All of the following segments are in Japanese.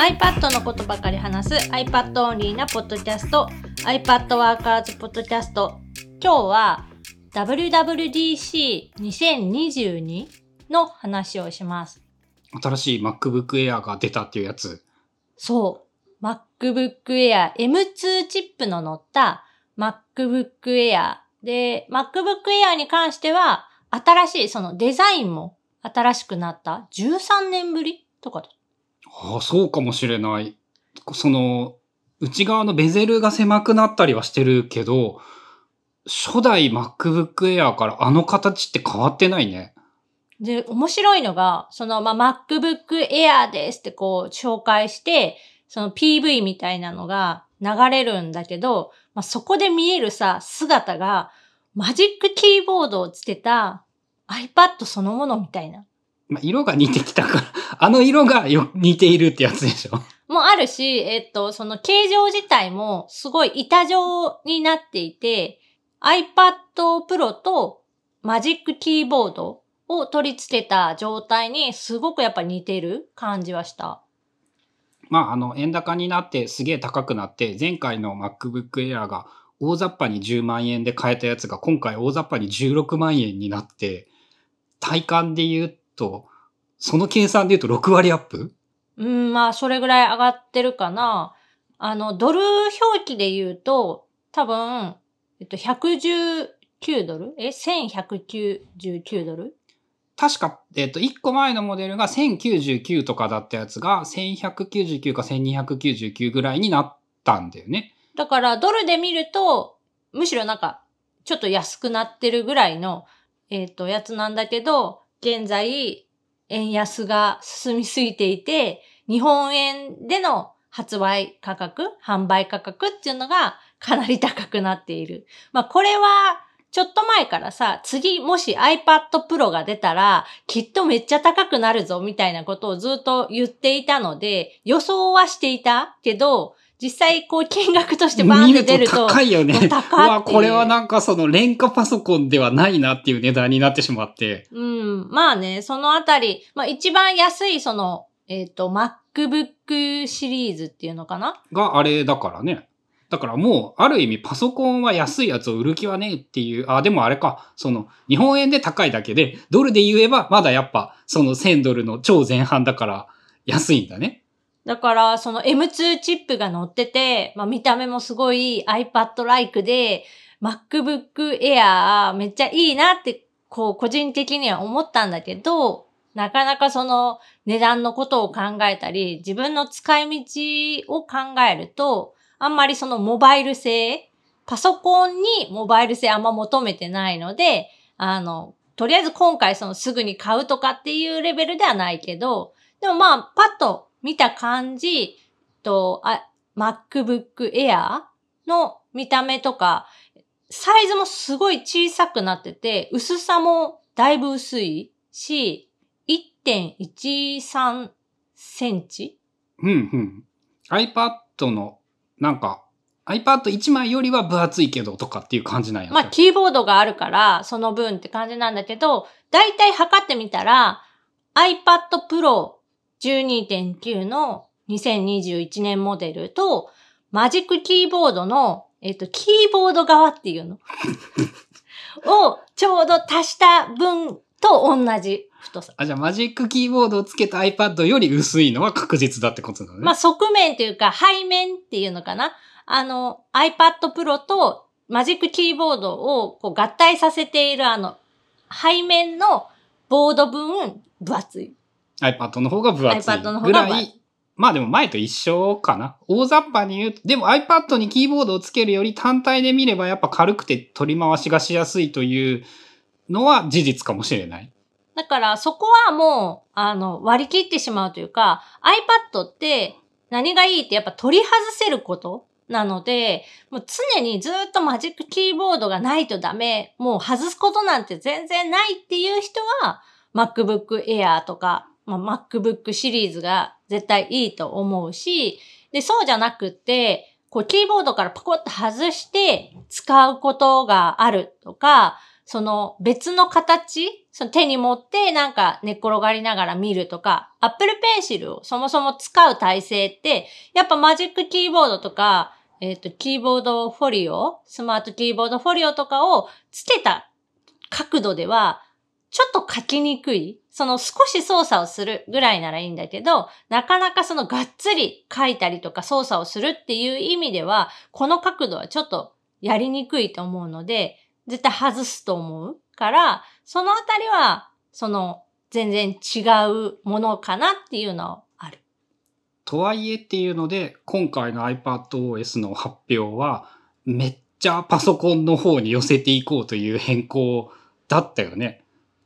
iPad のことばかり話す iPad オンリーなポッドキャスト iPad ワーカーズポッドキャスト今日は WWDC2022 の話をします。新しい MacBook Air が出たっていうやつ。そう。MacBook Air M2 チップの乗った MacBook Air で、MacBook Air に関しては新しいそのデザインも新しくなった13年ぶりとかだああ、そうかもしれない。その、内側のベゼルが狭くなったりはしてるけど、初代 MacBook Air からあの形って変わってないね。で、面白いのが、その、まあ、MacBook Air ですってこう紹介して、その PV みたいなのが流れるんだけど、まあ、そこで見えるさ、姿が、マジックキーボードをつけた iPad そのものみたいな。まあ、色が似てきたから、あの色がよ似ているってやつでしょ。もあるし、えっと、その形状自体もすごい板状になっていて、iPad Pro とマジックキーボードを取り付けた状態にすごくやっぱ似てる感じはした。まあ、あの、円高になってすげえ高くなって、前回の MacBook Air が大雑把に10万円で買えたやつが今回大雑把に16万円になって、体感で言うと、その計算で言うと6割アップ？うん、まあ、それぐらい上がってるかな。あの、ドル表記で言うと、多分、えっと、119ドル？え ?1199 ドル？確か、えっ、と、1個前のモデルが1099とかだったやつが1199か1299ぐらいになったんだよね。だから、ドルで見ると、むしろなんか、ちょっと安くなってるぐらいの、えっ、と、やつなんだけど、現在、円安が進みすぎていて、日本円での発売価格、販売価格っていうのがかなり高くなっている。まあ、これは、ちょっと前からさ、次もし iPad Pro が出たら、きっとめっちゃ高くなるぞ、みたいなことをずっと言っていたので、予想はしていたけど、実際こう金額としてバーンって出ると、高いよね。まあ高いわ、これはなんかその廉価パソコンではないなっていう値段になってしまって。うん。まあね、そのあたり、まあ一番安いその、えっ、と、MacBook シリーズっていうのかな？があれだからね。だからもう、ある意味パソコンは安いやつを売る気はねえっていう、あ、でもあれか、その、日本円で高いだけで、ドルで言えば、まだやっぱ、その1000ドルの超前半だから、安いんだね。だから、その M2 チップが乗ってて、まあ見た目もすごい iPad-like で、MacBook Air めっちゃいいなって、こう、個人的には思ったんだけど、なかなかその値段のことを考えたり、自分の使い道を考えると、あんまりそのモバイル性、パソコンにモバイル性あんま求めてないので、あの、とりあえず今回そのすぐに買うとかっていうレベルではないけど、でもまあ、パッと見た感じと、あ、MacBook Air の見た目とか、サイズもすごい小さくなってて、薄さもだいぶ薄いし、1.13センチ？うんうん。iPad の、なんか、iPad1 枚よりは分厚いけどとかっていう感じなんやまあ、キーボードがあるから、その分って感じなんだけど、だいたい測ってみたら、iPad Pro 12.9の2021年モデルと、マジックキーボードの、えっと、キーボード側っていうの？をちょうど足した分と同じ太さ。あ、じゃあマジックキーボードをつけた iPad より薄いのは確実だってことなのね。まあ、側面というか、背面っていうのかな？あの、iPad Pro とマジックキーボードをこう合体させているあの、背面のボード分、分厚い。iPad の方が分厚いぐらい。まあでも前と一緒かな。大雑把に言うと、でも iPad にキーボードをつけるより単体で見ればやっぱ軽くて取り回しがしやすいというのは事実かもしれない。だから、そこはもう、あの、割り切ってしまうというか、iPad って何がいいってやっぱ取り外せることなので、もう常にずっとマジックキーボードがないとダメ、もう外すことなんて全然ないっていう人は、MacBook Air とか、まあ、MacBook シリーズが絶対いいと思うし、で、そうじゃなくて、こう、キーボードからパコッと外して使うことがあるとか、その別の形その手に持ってなんか寝っ転がりながら見るとか、Apple Pencil をそもそも使う体制って、やっぱマジックキーボードとか、えっ、ー、と、キーボードフォリオ、スマートキーボードフォリオとかをつけた角度では、ちょっと書きにくい。その少し操作をするぐらいならいいんだけど、なかなかそのがっつり書いたりとか操作をするっていう意味では、この角度はちょっとやりにくいと思うので、絶対外すと思うから、そのあたりは、その全然違うものかなっていうのはある。とはいえっていうので、今回の iPadOS の発表は、めっちゃパソコンの方に寄せていこうという変更だったよね。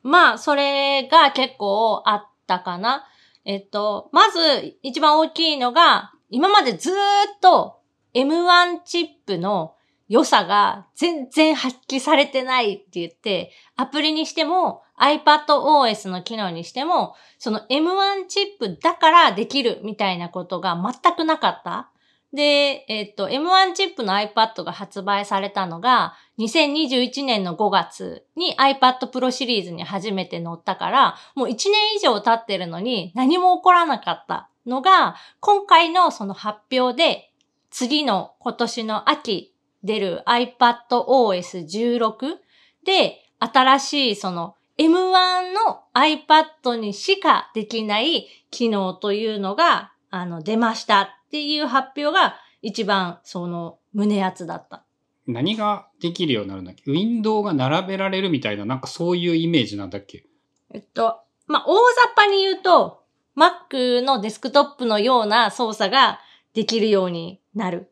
まあ、それが結構あったかな。えっと、まず一番大きいのが、今までずーっと M1 チップの良さが全然発揮されてないって言って、アプリにしても iPadOS の機能にしても、その M1 チップだからできるみたいなことが全くなかった。で、えっと、M1 チップの iPad が発売されたのが、2021年の5月に iPad Pro シリーズに初めて載ったから、もう1年以上経ってるのに何も起こらなかったのが、今回のその発表で、次の今年の秋出る iPadOS 16で、新しいその M1 の iPad にしかできない機能というのが、あの、出ました。っていう発表が一番その胸熱だった。何ができるようになるんだっけ？ウィンドウが並べられるみたいな、なんかそういうイメージなんだっけ？えっと、まあ、大雑把に言うと、Mac のデスクトップのような操作ができるようになる。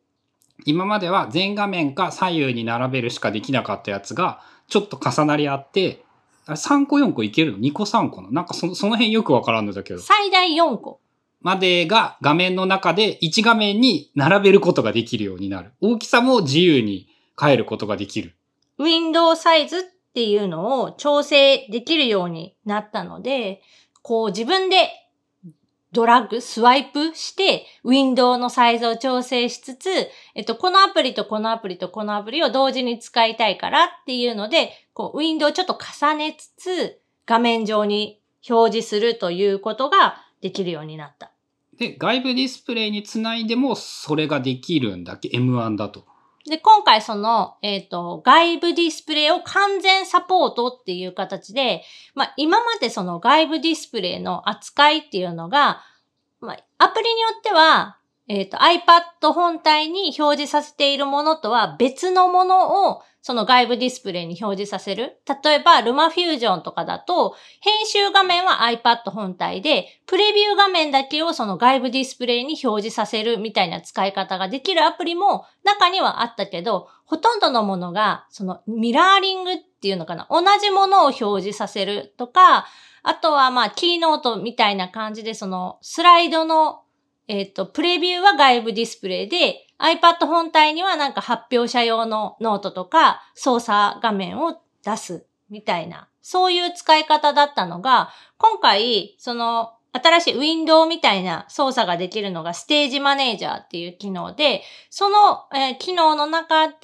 今までは全画面か左右に並べるしかできなかったやつが、ちょっと重なり合って、3個4個いけるの ?2 個3個の？なんかそその辺よくわからんのだけど。最大4個。までが画面の中で1画面に並べることができるようになる。大きさも自由に変えることができる。ウィンドウサイズっていうのを調整できるようになったので、こう自分でドラッグ、スワイプして、ウィンドウのサイズを調整しつつ、えっと、このアプリとこのアプリとこのアプリを同時に使いたいからっていうので、こう、ウィンドウをちょっと重ねつつ、画面上に表示するということができるようになった。で、外部ディスプレイにつないでもそれができるんだっけ ?M1 だと。で、今回その、えっ、ー、と、外部ディスプレイを完全サポートっていう形で、まあ、今までその外部ディスプレイの扱いっていうのが、まあ、アプリによっては、えっ、ー、と、iPad 本体に表示させているものとは別のものをその外部ディスプレイに表示させる。例えば、ルマフュージョンとかだと、編集画面は iPad 本体で、プレビュー画面だけをその外部ディスプレイに表示させるみたいな使い方ができるアプリも中にはあったけど、ほとんどのものが、そのミラーリングっていうのかな？同じものを表示させるとか、あとはまあ、 Keynote みたいな感じで、そのスライドのえっ、ー、と、プレビューは外部ディスプレイで、iPad 本体にはなんか発表者用のノートとか操作画面を出すみたいな、そういう使い方だったのが、今回、その、新しいウィンドウみたいな操作ができるのが Stage Manager っていう機能で、その、え、機能の中で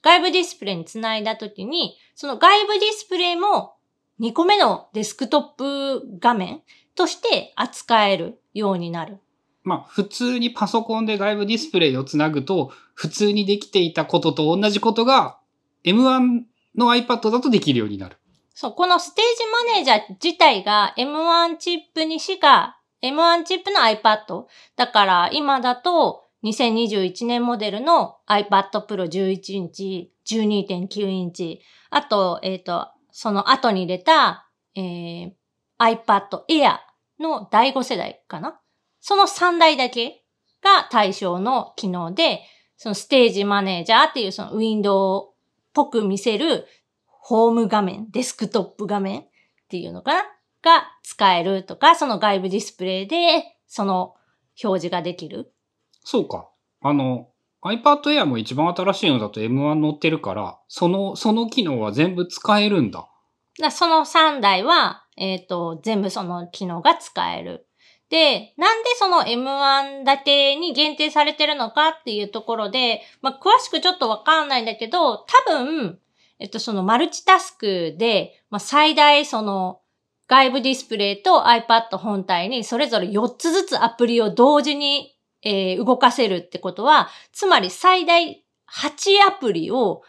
外部ディスプレイにつないだときに、その外部ディスプレイも2個目のデスクトップ画面として扱えるようになる。まあ、普通にパソコンで外部ディスプレイをつなぐと、普通にできていたことと同じことが、M1 の iPad だとできるようになる。そう、このステージマネージャー自体が M1 チップにしか、M1 チップの iPad。だから今だと2021年モデルの iPad Pro 11インチ、12.9インチ、あと、えっ、ー、と、その後に出た、えー、iPad Air の第5世代かなその3台だけが対象の機能で、そのステージマネージャーっていうそのウィンドウっぽく見せるホーム画面、デスクトップ画面っていうのかな？が使えるとか、その外部ディスプレイでその表示ができる。そうか。あの、iPad Air も一番新しいのだと M1 乗ってるから、その、その機能は全部使えるんだ。だその3台は、えっ、ー、と、全部その機能が使える。で、なんでその M1 だけに限定されてるのかっていうところで、まあ、詳しくちょっとわかんないんだけど、多分、えっと、そのマルチタスクで、まあ、最大その外部ディスプレイと iPad 本体にそれぞれ4つずつアプリを同時に、えー動かせるってことは、つまり最大8アプリを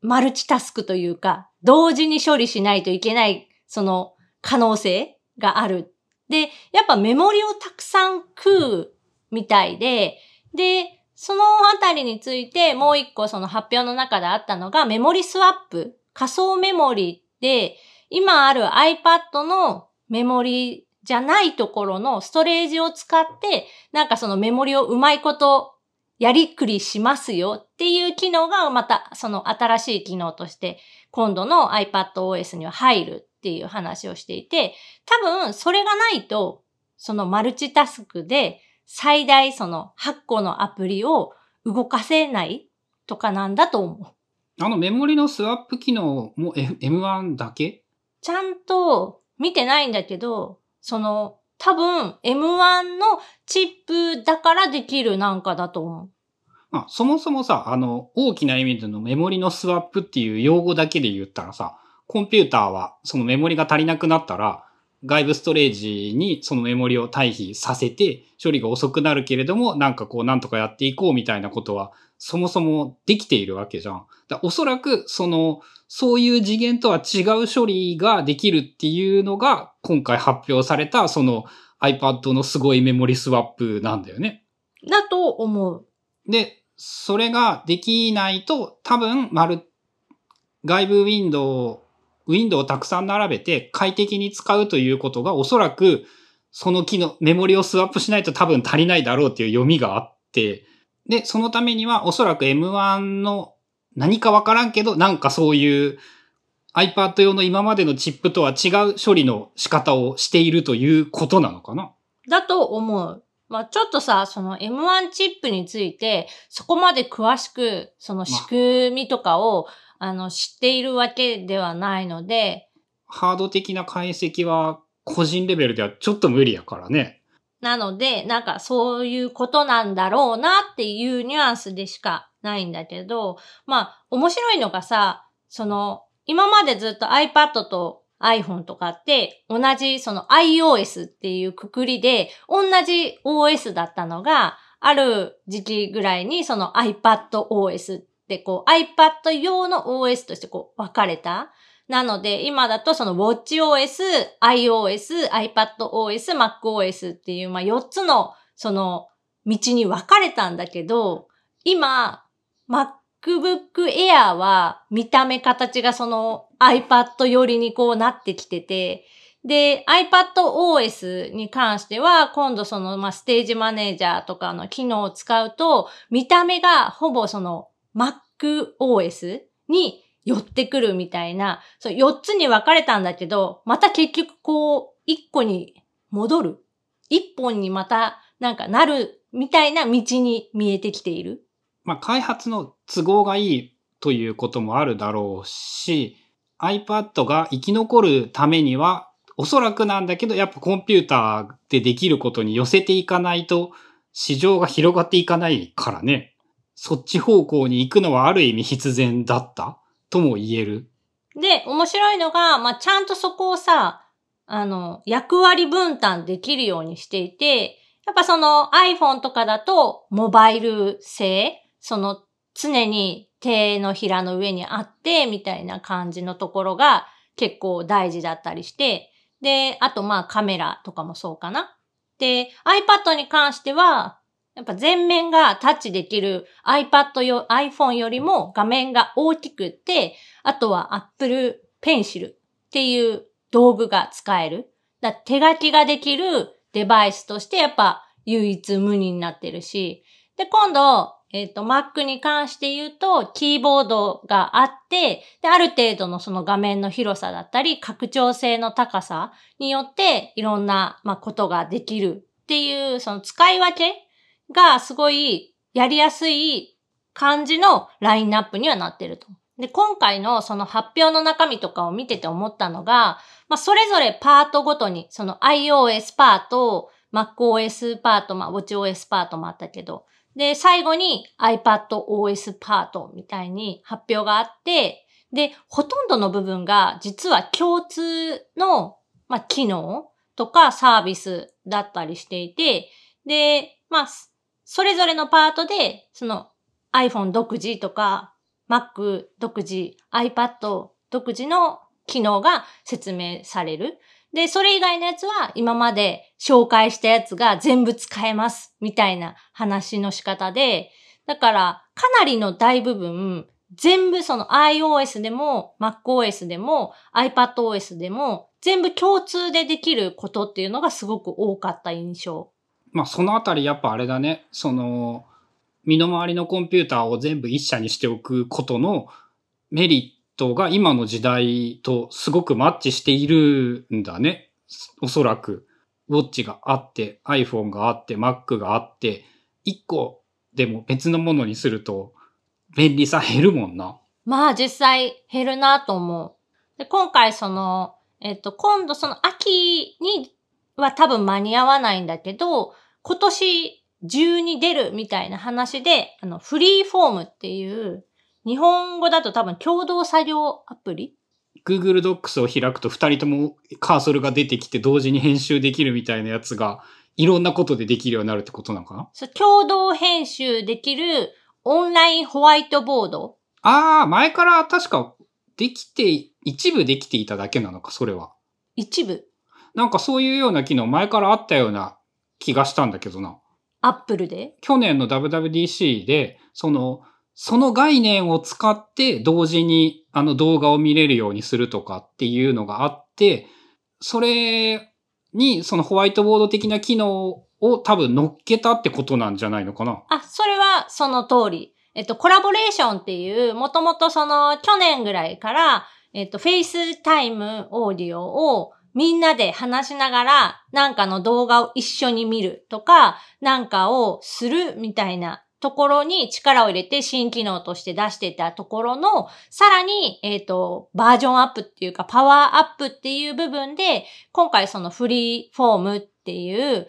マルチタスクというか、同時に処理しないといけない、その可能性がある。で、やっぱメモリをたくさん食うみたいで、で、そのあたりについてもう一個その発表の中であったのがメモリスワップ。仮想メモリで、今ある iPad のメモリじゃないところのストレージを使って、なんかそのメモリをうまいことやりくりしますよっていう機能がまたその新しい機能として今度の iPadOS には入るっていう話をしていて、多分それがないとそのマルチタスクで最大その8個のアプリを動かせないとかなんだと思う。あのメモリのスワップ機能も F- M1 だけ？ちゃんと見てないんだけど、その多分 M1 のチップだからできるなんかだと思う。まあ、そもそもさ、あの、大きな意味でのメモリのスワップっていう用語だけで言ったらさ、コンピューターはそのメモリが足りなくなったら、外部ストレージにそのメモリを退避させて、処理が遅くなるけれども、なんかこう、なんとかやっていこうみたいなことは、そもそもできているわけじゃん。だおそらく、その、そういう次元とは違う処理ができるっていうのが、今回発表された、その iPad のすごいメモリスワップなんだよね。だと思う。で、それができないと、多分、丸、外部ウィンドウ、ウィンドウをたくさん並べて快適に使うということが、おそらく、その機能、メモリをスワップしないと多分足りないだろうっていう読みがあって、で、そのためには、おそらく M1 の何かわからんけど、なんかそういう iPad 用の今までのチップとは違う処理の仕方をしているということなのかなだと思う。まあちょっとさ、その M1 チップについて、そこまで詳しく、その仕組みとかを、あの、知っているわけではないので、ハード的な解析は個人レベルではちょっと無理やからね。なので、なんかそういうことなんだろうなっていうニュアンスでしかないんだけど、まあ面白いのがさ、その、今までずっと iPad と iPhone とかって同じその iOS っていうくくりで同じ OS だったのが、ある時期ぐらいにその iPadOS こう iPad 用の OS としてこう分かれた。なので、今だとその WatchOS、iOS、iPadOS、MacOS っていう、まあ、4つのその道に分かれたんだけど、今、MacBook Air は見た目形がその iPad 寄りにこうなってきてて、で、iPadOS に関しては、今度その、まあ、ステージマネージャーとかの機能を使うと、見た目がほぼその MacOS に寄ってくるみたいな、そう4つに分かれたんだけど、また結局こう、1個に戻る ?1 本にまたなんかなるみたいな道に見えてきている。まあ、開発の都合がいいということもあるだろうし、iPad が生き残るためには、おそらくなんだけど、やっぱコンピューターでできることに寄せていかないと、市場が広がっていかないからね。そっち方向に行くのはある意味必然だった？とも言える。で、面白いのが、まあ、ちゃんとそこをさ、あの、役割分担できるようにしていて、やっぱその iPhone とかだと、モバイル製、その常に手のひらの上にあって、みたいな感じのところが結構大事だったりして、で、あとまあカメラとかもそうかな。で、iPad に関しては、やっぱ前面がタッチできる iPad よ、iPhone よりも画面が大きくて、あとは Apple Pencil っていう道具が使える。だ手書きができるデバイスとしてやっぱ唯一無二になってるし。で、今度、えっ、と、Mac に関して言うと、キーボードがあって、で、ある程度のその画面の広さだったり、拡張性の高さによって、いろんな、まあ、ことができるっていう、その使い分けがすごいやりやすい感じのラインナップにはなってると。で、今回のその発表の中身とかを見てて思ったのが、まあ、それぞれパートごとに、その iOS パート、MacOS パート、まあ、WatchOS パートもあったけど、で、最後に iPadOS パートみたいに発表があって、で、ほとんどの部分が実は共通の、まあ、機能とかサービスだったりしていて、で、まあ、それぞれのパートで、その iPhone 独自とか Mac 独自、iPad 独自の機能が説明される。で、それ以外のやつは今まで紹介したやつが全部使えますみたいな話の仕方で、だからかなりの大部分全部その iOS でも MacOS でも iPadOS でも全部共通でできることっていうのがすごく多かった印象。まあそのあたりやっぱあれだね、その身の回りのコンピューターを全部一社にしておくことのメリットが今の時代とすごくマッチしているんだね。おそらく。ウォッチがあって、iPhone があって、Mac があって、一個でも別のものにすると便利さ減るもんな。まあ実際減るなと思う。で今回その、えっと、今度その秋には多分間に合わないんだけど、今年中に出るみたいな話で、あの、フリーフォームっていう、日本語だと多分共同作業アプリ？Google Docs を開くと二人ともカーソルが出てきて同時に編集できるみたいなやつがいろんなことでできるようになるってことなのかな？そう、共同編集できるオンラインホワイトボード。ああ、前から確かできて、一部できていただけなのか、それは。一部なんかそういうような機能前からあったような気がしたんだけどな。アップルで？去年の WWDC で、その、その概念を使って同時にあの動画を見れるようにするとかっていうのがあって、それにそのホワイトボード的な機能を多分乗っけたってことなんじゃないのかなあ、それはその通り。えっと、コラボレーションっていう、もともとその去年ぐらいから、えっと、 FaceTime オーディオをみんなで話しながら、なんかの動画を一緒に見るとか、なんかをするみたいなところに力を入れて新機能として出してたところの、さらに、えっ、ー、と、バージョンアップっていうか、パワーアップっていう部分で、今回そのフリーフォームっていう、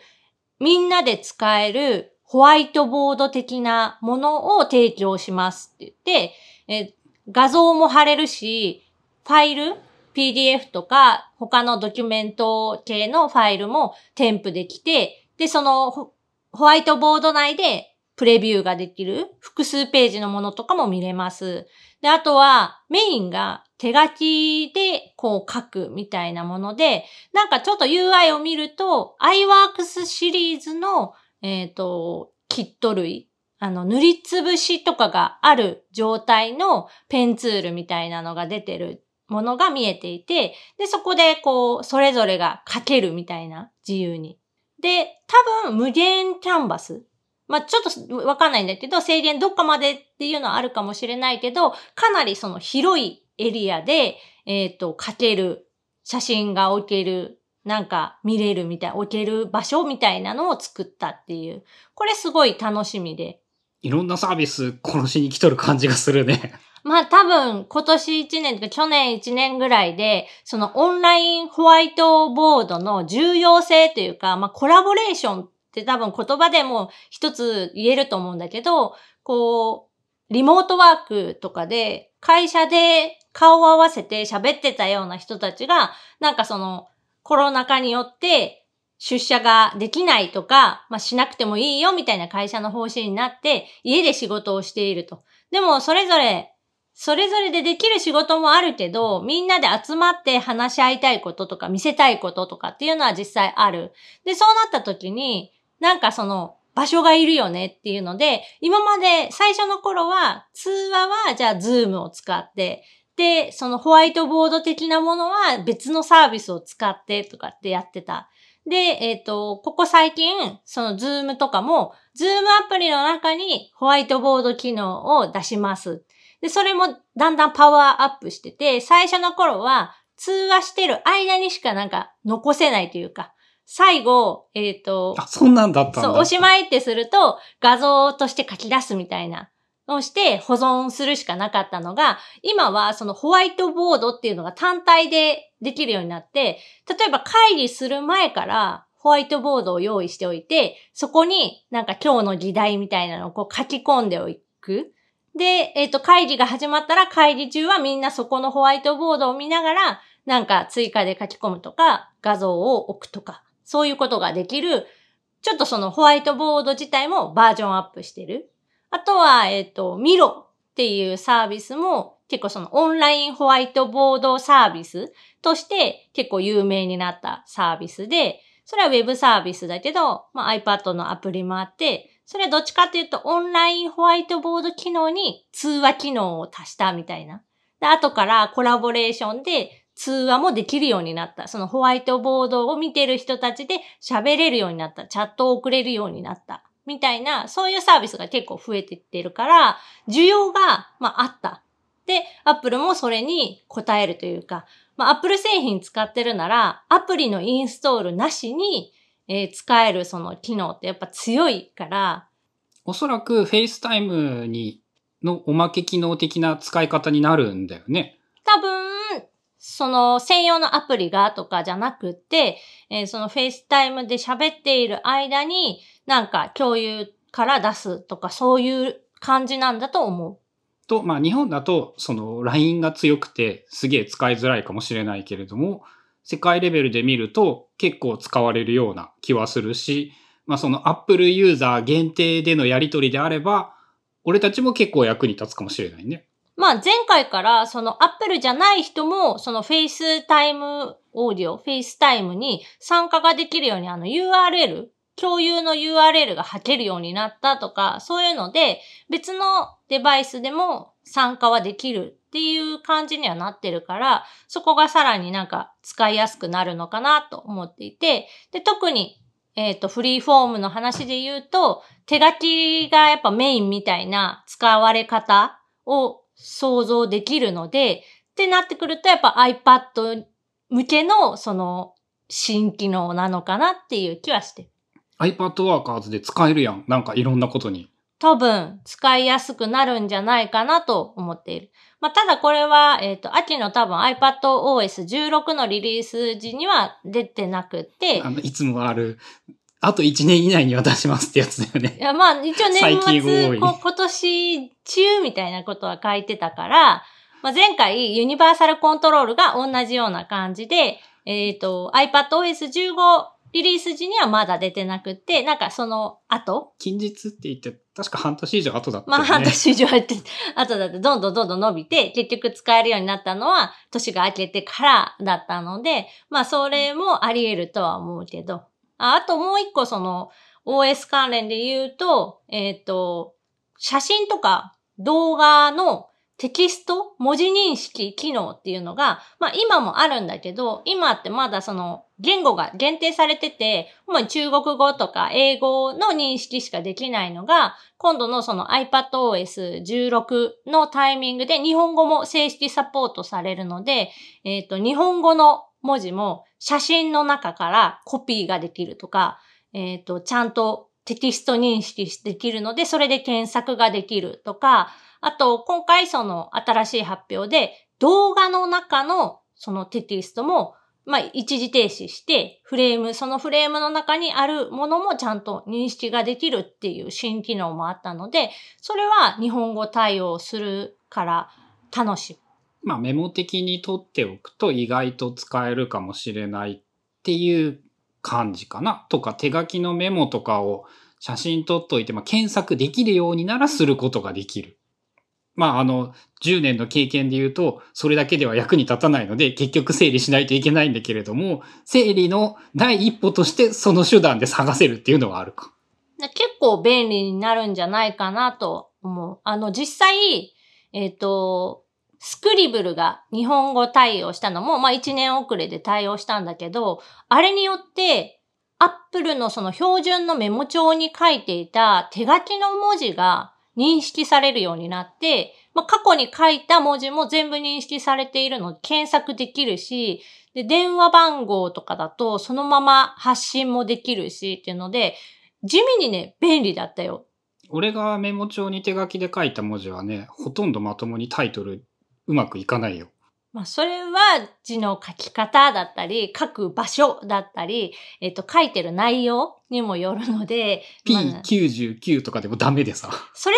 みんなで使えるホワイトボード的なものを提供しますって言って、え画像も貼れるし、ファイル PDF とか他のドキュメント系のファイルも添付できて、で、そのホワイトボード内でプレビューができる複数ページのものとかも見れます。で、あとはメインが手書きでこう書くみたいなもので、なんかちょっと UI を見ると iWorks シリーズの、えっ、ー、と、キット類、あの、塗りつぶしとかがある状態のペンツールみたいなのが出てるものが見えていて、で、そこでこう、それぞれが書けるみたいな、自由に。で、多分無限キャンバス。まあ、ちょっとわかんないんだけど、制限どっかまでっていうのはあるかもしれないけど、かなりその広いエリアで、えっ、ー、と、書ける、写真が置ける、なんか見れるみたい、置ける場所みたいなのを作ったっていう。これすごい楽しみで。いろんなサービス殺しに来とる感じがするね。まあ多分今年1年とか去年1年ぐらいで、そのオンラインホワイトボードの重要性というか、まあコラボレーションって多分言葉でも一つ言えると思うんだけど、こう、リモートワークとかで会社で顔を合わせて喋ってたような人たちが、なんかそのコロナ禍によって出社ができないとか、まあ、しなくてもいいよみたいな会社の方針になって、家で仕事をしていると。でも、それぞれそれぞれでできる仕事もあるけど、みんなで集まって話し合いたいこととか見せたいこととかっていうのは実際ある。で、そうなった時に、なんかその場所がいるよねっていうので、今まで最初の頃は通話はじゃあ Zoom を使って、で、そのホワイトボード的なものは別のサービスを使ってとかってやってた。で、えっ、ー、と、ここ最近、その Zoom とかも、 Zoom アプリの中にホワイトボード機能を出します。で、それもだんだんパワーアップしてて、最初の頃は通話してる間にしかなんか残せないというか、最後、えっ、ー、と、あ、そんなんだったんだ。そう、おしまいってすると画像として書き出すみたいなのをして保存するしかなかったのが、今はそのホワイトボードっていうのが単体でできるようになって、例えば会議する前からホワイトボードを用意しておいて、そこになんか今日の議題みたいなのをこう書き込んでおく。で、えっ、と、会議が始まったら会議中はみんなそこのホワイトボードを見ながら、なんか追加で書き込むとか、画像を置くとか、そういうことができる、ちょっとそのホワイトボード自体もバージョンアップしてる。あとは、えっ、と、ミロっていうサービスも結構そのオンラインホワイトボードサービスとして結構有名になったサービスで、それはウェブサービスだけど、まあ、iPad のアプリもあって、それはどっちかっていうとオンラインホワイトボード機能に通話機能を足したみたいな。で、後からコラボレーションで通話もできるようになった。そのホワイトボードを見てる人たちで喋れるようになった。チャットを送れるようになった。みたいな、そういうサービスが結構増えてってるから、需要が、まあ、あった。で、Apple もそれに応えるというか、まあ、Apple 製品使ってるなら、アプリのインストールなしに、えー、使えるその機能ってやっぱ強いから。おそらく FaceTime にのおまけ機能的な使い方になるんだよね。多分、その専用のアプリがとかじゃなくて、えー、その FaceTime で喋っている間になんか共有から出すとかそういう感じなんだと思う。と、まあ日本だとその LINE が強くてすげえ使いづらいかもしれないけれども、世界レベルで見ると結構使われるような気はするし、まあその Apple ユーザー限定でのやり取りであれば、俺たちも結構役に立つかもしれないね。まあ前回からその Apple じゃない人もその FaceTime オーディオ、FaceTime に参加ができるようにあの URL、共有の URL が吐けるようになったとか、そういうので別のデバイスでも参加はできるっていう感じにはなってるから、そこがさらになんか使いやすくなるのかなと思っていて、で、特に、えっ、ー、と、フリーフォームの話で言うと、手書きがやっぱメインみたいな使われ方を想像できるので、ってなってくるとやっぱ iPad 向けのその新機能なのかなっていう気はしてる。iPad Workers で使えるやん。なんかいろんなことに。多分使いやすくなるんじゃないかなと思っている。まあ、ただこれは、えっ、ー、と、秋の多分 iPadOS16 のリリース時には出てなくて。あの、いつもある、あと1年以内には出しますってやつだよね。いや、まあ、一応年末、今年中みたいなことは書いてたから、まあ、前回ユニバーサルコントロールが同じような感じで、えっ、ー、と、iPadOS15 リリース時にはまだ出てなくて、なんかその後近日って言って、確か半年以上後だった、ね、まあ半年以上後だって、どんどんどんどん伸びて、結局使えるようになったのは、年が明けてからだったので、まあそれもあり得るとは思うけど。ああともう一個その、OS 関連で言うと、えっ、ー、と、写真とか動画のテキスト文字認識機能っていうのが、まあ今もあるんだけど、今ってまだその言語が限定されてて、主に中国語とか英語の認識しかできないのが、今度のその iPadOS16 のタイミングで日本語も正式サポートされるので、えっ、ー、と、日本語の文字も写真の中からコピーができるとか、えっ、ー、と、ちゃんとテキスト認識できるので、それで検索ができるとか、あと、今回その新しい発表で、動画の中のそのテキストも、まあ、一時停止して、フレーム、そのフレームの中にあるものもちゃんと認識ができるっていう新機能もあったので、それは日本語対応するから楽しい。まあ、メモ的に取っておくと意外と使えるかもしれないっていう感じかな。とか、手書きのメモとかを写真撮っといて、まあ、検索できるようにならすることができる。まあ、あの、10年の経験で言うと、それだけでは役に立たないので、結局整理しないといけないんだけれども、整理の第一歩としてその手段で探せるっていうのはあるか。結構便利になるんじゃないかなと思う。あの、実際、えっ、ー、と、スクリブルが日本語対応したのも、まあ1年遅れで対応したんだけど、あれによって、アップルのその標準のメモ帳に書いていた手書きの文字が認識されるようになって、まあ、過去に書いた文字も全部認識されているので検索できるし、で、電話番号とかだとそのまま発信もできるしっていうので、地味にね、便利だったよ。俺がメモ帳に手書きで書いた文字はね、ほとんどまともにタイトルうまくいかないよ。まあ、それは字の書き方だったり、書く場所だったり、えっ、と、書いてる内容にもよるので、まあ P99 とかでもダメでさ。それ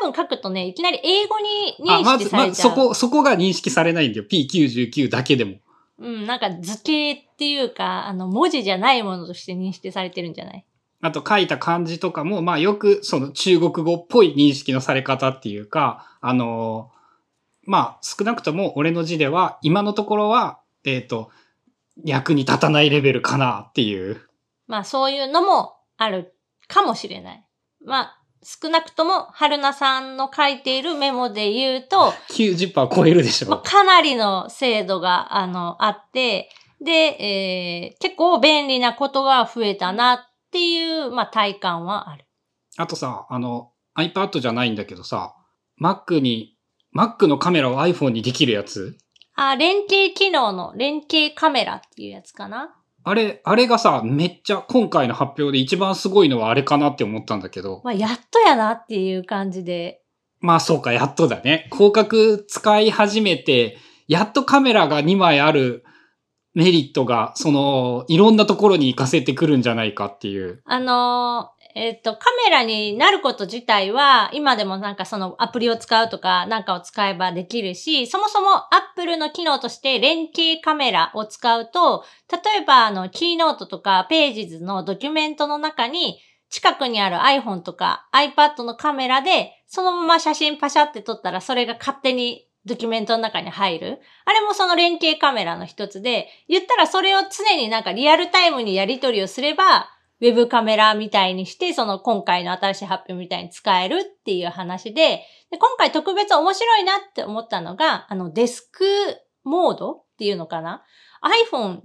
多分書くとね、いきなり英語にあ、認識されちゃう。まずそこ、そこが認識されないんだよ。P99 だけでも。うん、なんか図形っていうか、あの、文字じゃないものとして認識されてるんじゃない？あと書いた漢字とかも、まあよくその中国語っぽい認識のされ方っていうか、あのまあ少なくとも俺の字では今のところは、えっ、と、役に立たないレベルかなっていう。まあ、そういうのもあるかもしれない。まあ、少なくとも、春菜さんの書いているメモで言うと、90%超えるでしまあ、ょ。かなりの精度が、あの、あって、で、えー結構便利なことが増えたなっていう、まあ、体感はある。あとさ、あの iPad じゃないんだけどさ、Mac に、Mac のカメラを iPhone にできるやつ？あ、連携機能の連携カメラっていうやつかな。あれ、あれがさ、めっちゃ今回の発表で一番すごいのはあれかなって思ったんだけど。まあ、やっとやなっていう感じで。まあそうか、やっとだね。広角使い始めて、やっとカメラが2枚あるメリットが、その、いろんなところに活かせてくるんじゃないかっていう。あのーえっ、と、カメラになること自体は、今でもなんかそのアプリを使うとかなんかを使えばできるし、そもそも Apple の機能として連携カメラを使うと、例えばあの、キーノートとかページズのドキュメントの中に、近くにある iPhone とか iPad のカメラで、そのまま写真パシャって撮ったら、それが勝手にドキュメントの中に入る。あれもその連携カメラの一つで、言ったらそれを常になんかリアルタイムにやり取りをすれば、ウェブカメラみたいにして、その今回の新しい発表みたいに使えるっていう話で、で今回特別面白いなって思ったのが、あのデスクモードっていうのかな？iPhone12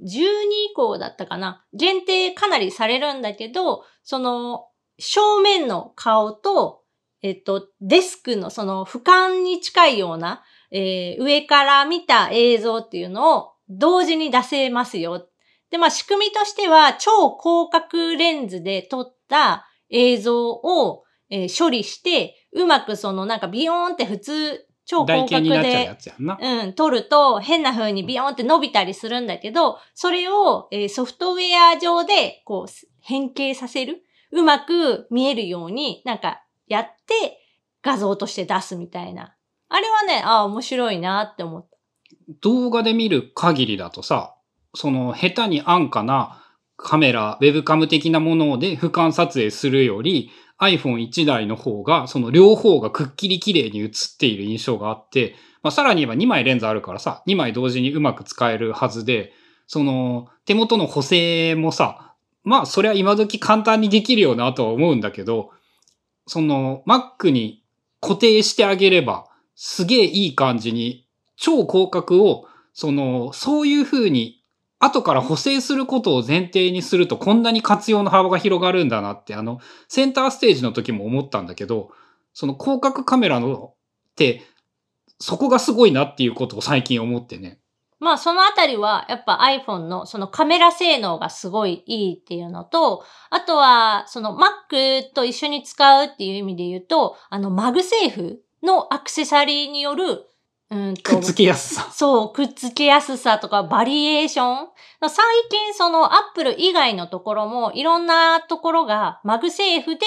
以降だったかな？限定かなりされるんだけど、その正面の顔と、えっと、デスクのその俯瞰に近いような、えー上から見た映像っていうのを同時に出せますよ。で、まあ仕組みとしては超広角レンズで撮った映像を、えー処理して、うまくそのなんかビヨーンって普通超台広角で、つやんな。うん、撮ると変な風にビヨーンって伸びたりするんだけど、それを、えーソフトウェア上でこう変形させる。うまく見えるようになんかやって画像として出すみたいな。あれはね、ああ、面白いなって思った。動画で見る限りだとさ、その下手に安価なカメラ、ウェブカム的なもので俯瞰撮影するより iPhone1 台の方がその両方がくっきり綺麗に映っている印象があって、まあ、さらに言えば2枚レンズあるからさ、2枚同時にうまく使えるはずで、その手元の補正もさ、まあそれは今時簡単にできるよなとは思うんだけど、その Mac に固定してあげればすげえいい感じに超広角を、その、そういう風に、後から補正することを前提にすると、こんなに活用の幅が広がるんだなって、あの、センターステージの時も思ったんだけど、その広角カメラのって、そこがすごいなっていうことを最近思ってね。まあそのあたりはやっぱ iPhone のそのカメラ性能がすごいいいっていうのと、あとはその Mac と一緒に使うっていう意味で言うと、あの MagSafe のアクセサリーによる、うんとくっつけやすさ。そう、くっつけやすさとかバリエーション。最近その Apple 以外のところもいろんなところが MagSafe で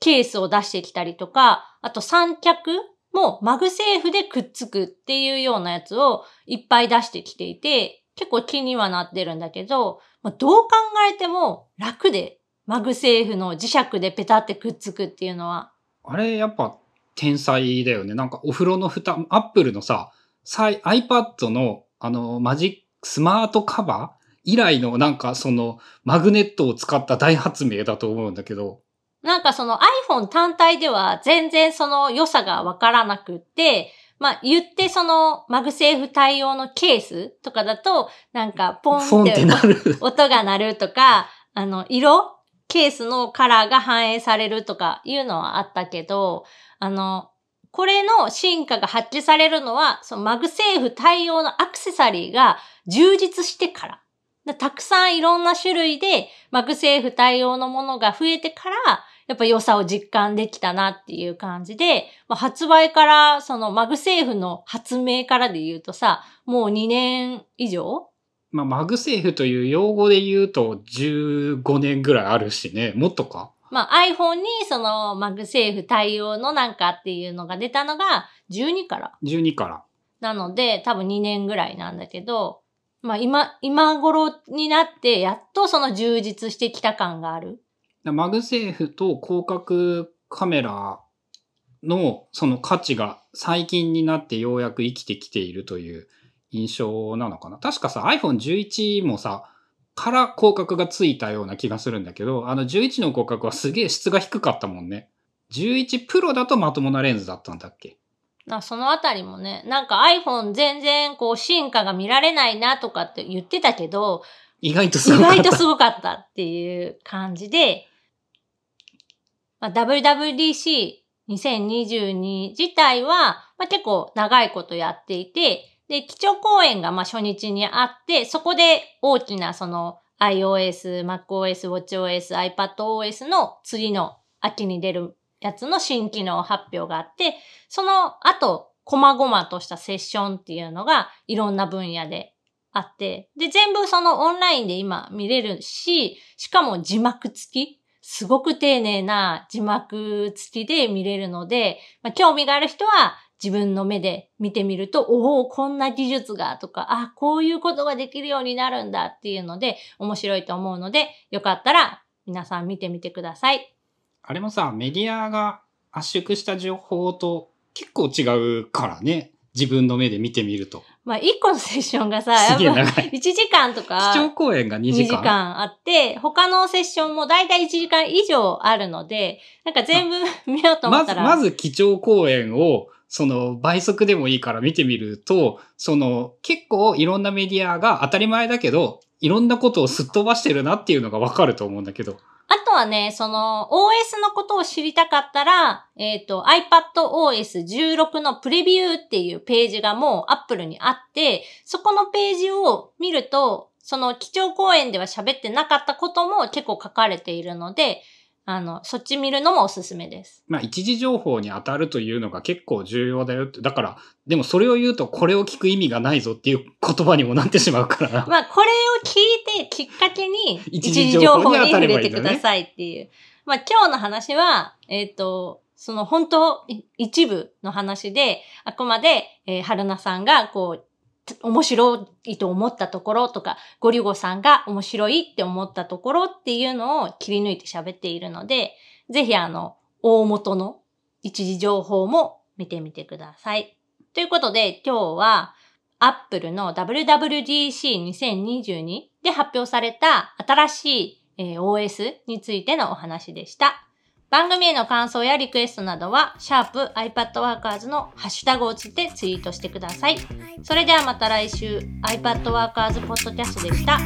ケースを出してきたりとか、あと三脚も MagSafe でくっつくっていうようなやつをいっぱい出してきていて、結構気にはなってるんだけど、まあ、どう考えても楽で MagSafe の磁石でペタってくっつくっていうのは、あれ、やっぱ天才だよね。なんかお風呂の蓋、 Apple のさ、iPad のあの、マジック、スマートカバー？以来のなんかそのマグネットを使った大発明だと思うんだけど、なんかその iPhone 単体では全然その良さがわからなくって、まあ言ってその MagSafe 対応のケースとかだと、なんかポンってなる。音が鳴るとか、あの、色？ケースのカラーが反映されるとかいうのはあったけど、あの、これの真価が発揮されるのは、その MagSafe 対応のアクセサリーが充実してから。たくさんいろんな種類で MagSafe 対応のものが増えてから、やっぱ良さを実感できたなっていう感じで、まあ、発売から、その MagSafe の発明からで言うとさ、もう2年以上？まあ、 MagSafe という用語で言うと15年ぐらいあるしね。もっとか？まあ iPhone にその MagSafe 対応のなんかっていうのが出たのが12から。12から。なので多分2年ぐらいなんだけど、まあ今、今頃になってやっとその充実してきた感がある。 MagSafe と広角カメラのその価値が最近になってようやく生きてきているという印象なのかな。確かさ iPhone11 もさ、から広角がついたような気がするんだけど、あの11の広角はすげえ質が低かったもんね。11 Pro だとまともなレンズだったんだっけ？なそのあたりもね、なんか iPhone 全然こう進化が見られないなとかって言ってたけど、意外とす意ごかった。外とすごかったっていう感じで、まあ、WWDC2022 自体は、まあ、結構長いことやっていて、で、基調講演がまあ初日にあって、そこで大きなその iOS、MacOS、WatchOS、iPadOS の次の秋に出るやつの新機能発表があって、その後、細々としたセッションっていうのがいろんな分野であって、で、全部そのオンラインで今見れるし、しかも字幕付き。すごく丁寧な字幕付きで見れるので、まあ、興味がある人は自分の目で見てみると、おお、こんな技術がとか、あ、こういうことができるようになるんだっていうので、面白いと思うので、よかったら皆さん見てみてください。あれもさ、メディアが圧縮した情報と結構違うからね。自分の目で見てみると。まあ、一個のセッションがさ、やっぱ長い。1時間とか、基調講演が2 2時時間？間。あって、他のセッションもだいたい1時間以上あるので、なんか全部見ようと思まず、ったら。まず基調講演を、その倍速でもいいから見てみると、その結構いろんなメディアが当たり前だけど、いろんなことをすっ飛ばしてるなっていうのがわかると思うんだけど。あとはね、その OS のことを知りたかったら、えっ、と iPadOS16 のプレビューっていうページがもう Apple にあって、そこのページを見ると、その基調講演では喋ってなかったことも結構書かれているので、あの、そっち見るのもおすすめです。まあ一時情報に当たるというのが結構重要だよって。だから、でもそれを言うとこれを聞く意味がないぞっていう言葉にもなってしまうから。まあ、これを聞いてきっかけに、一一時情報に触れてくださいっていう。まあ、今日の話は、えっ、と、その本当、い一部の話で、あくまで、えー、春菜さんが、こう、面白いと思ったところとか、ゴリゴさんが面白いって思ったところっていうのを切り抜いて喋っているので、ぜひあの、大元の一時情報も見てみてください。ということで、今日は、アップルの WWDC2022 で発表された新しい、OS についてのお話でした。番組への感想やリクエストなどは、シャープ i p a d w o r k e r s のハッシュタグをつってツイートしてください。それではまた来週、iPadWorkers Podcast でした。